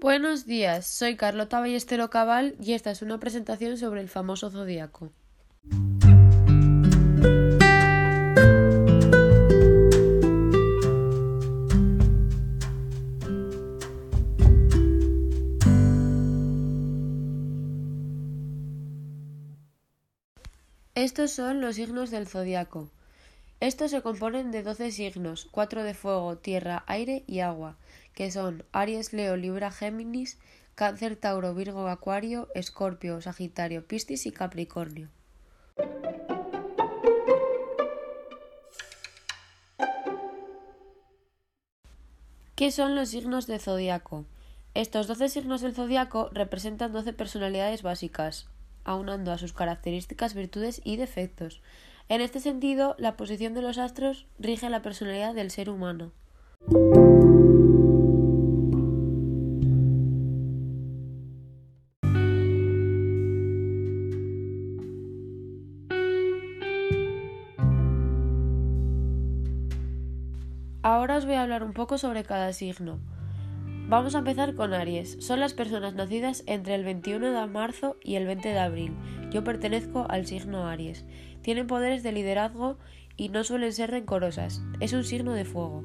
Buenos días, soy Carlota Ballestero Cabal y esta es una presentación sobre el famoso zodiaco. Estos son los signos del zodiaco. Estos se componen de doce signos, cuatro de fuego, tierra, aire y agua, que son Aries, Leo, Libra, Géminis, Cáncer, Tauro, Virgo, Acuario, Escorpio, Sagitario, Piscis y Capricornio. ¿Qué son los signos de zodiaco? Estos doce signos del zodiaco representan doce personalidades básicas, aunando a sus características, virtudes y defectos. En este sentido, la posición de los astros rige la personalidad del ser humano. Ahora os voy a hablar un poco sobre cada signo. Vamos a empezar con Aries. Son las personas nacidas entre el 21 de marzo y el 20 de abril. Yo pertenezco al signo Aries. Tienen poderes de liderazgo y no suelen ser rencorosas. Es un signo de fuego.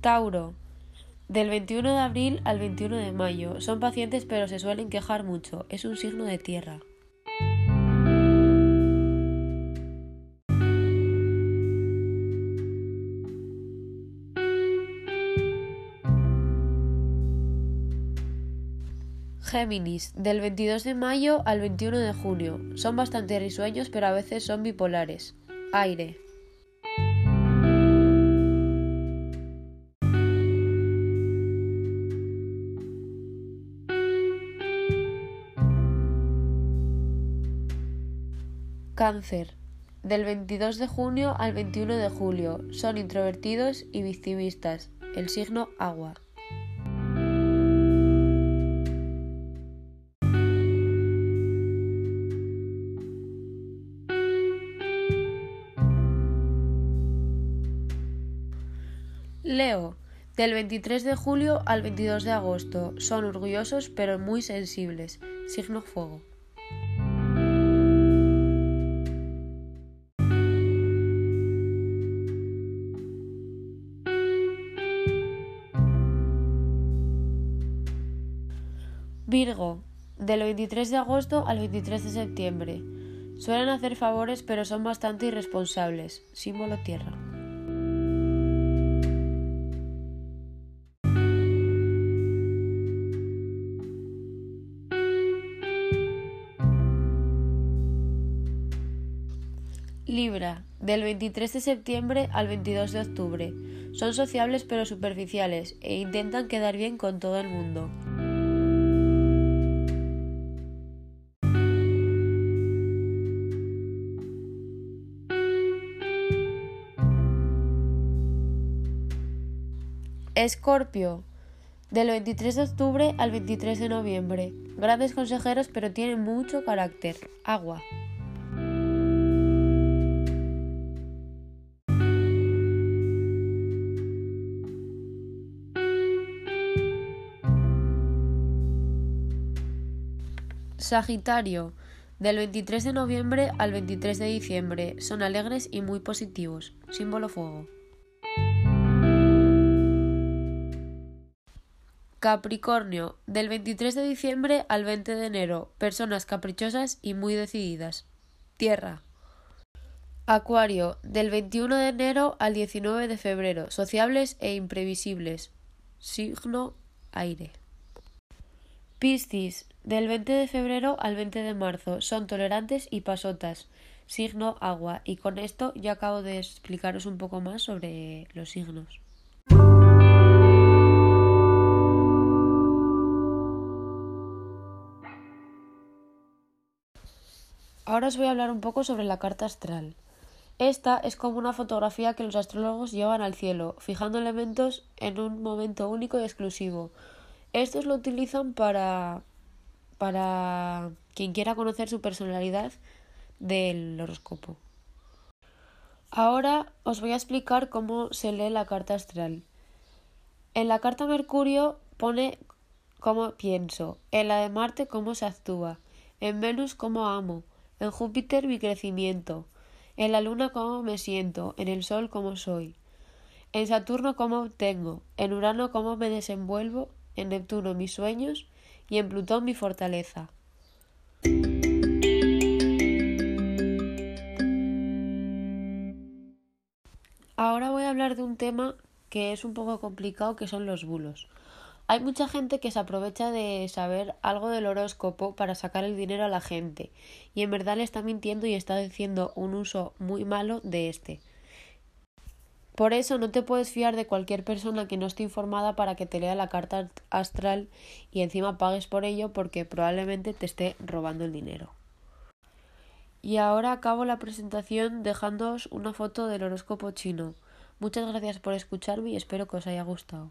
Tauro. Del 21 de abril al 21 de mayo. Son pacientes pero se suelen quejar mucho. Es un signo de tierra. Géminis, del 22 de mayo al 21 de junio. Son bastante risueños pero a veces son bipolares. Aire. Cáncer. Del 22 de junio al 21 de julio. Son introvertidos y victimistas. El signo agua. Leo. Del 23 de julio al 22 de agosto. Son orgullosos pero muy sensibles. Signo fuego. Virgo, del 23 de agosto al 23 de septiembre. Suelen hacer favores pero son bastante irresponsables. Símbolo tierra. Libra, del 23 de septiembre al 22 de octubre. Son sociables pero superficiales e intentan quedar bien con todo el mundo. Escorpio, del 23 de octubre al 23 de noviembre. Grandes consejeros pero tienen mucho carácter. Agua. Sagitario, del 23 de noviembre al 23 de diciembre. Son alegres y muy positivos. Símbolo fuego. Capricornio, del 23 de diciembre al 20 de enero. Personas caprichosas y muy decididas. Tierra. Acuario, del 21 de enero al 19 de febrero. Sociables e imprevisibles. Signo aire. Piscis, del 20 de febrero al 20 de marzo. Son tolerantes y pasotas. Signo agua. Y con esto ya acabo de explicaros un poco más sobre los signos. Ahora os voy a hablar un poco sobre la carta astral. Esta es como una fotografía que los astrólogos llevan al cielo, fijando elementos en un momento único y exclusivo. Estos lo utilizan para para quien quiera conocer su personalidad del horóscopo. Ahora os voy a explicar cómo se lee la carta astral. En la carta Mercurio pone cómo pienso, en la de Marte cómo se actúa, en Venus cómo amo, en Júpiter mi crecimiento, en la Luna cómo me siento, en el Sol cómo soy, en Saturno cómo obtengo, en Urano cómo me desenvuelvo, en Neptuno mis sueños y en Plutón mi fortaleza. Ahora voy a hablar de un tema que es un poco complicado, que son los bulos. Hay mucha gente que se aprovecha de saber algo del horóscopo para sacar el dinero a la gente, y en verdad le está mintiendo y está diciendo un uso muy malo de este. Por eso no te puedes fiar de cualquier persona que no esté informada para que te lea la carta astral y encima pagues por ello porque probablemente te esté robando el dinero. Y ahora acabo la presentación dejándoos una foto del horóscopo chino. Muchas gracias por escucharme y espero que os haya gustado.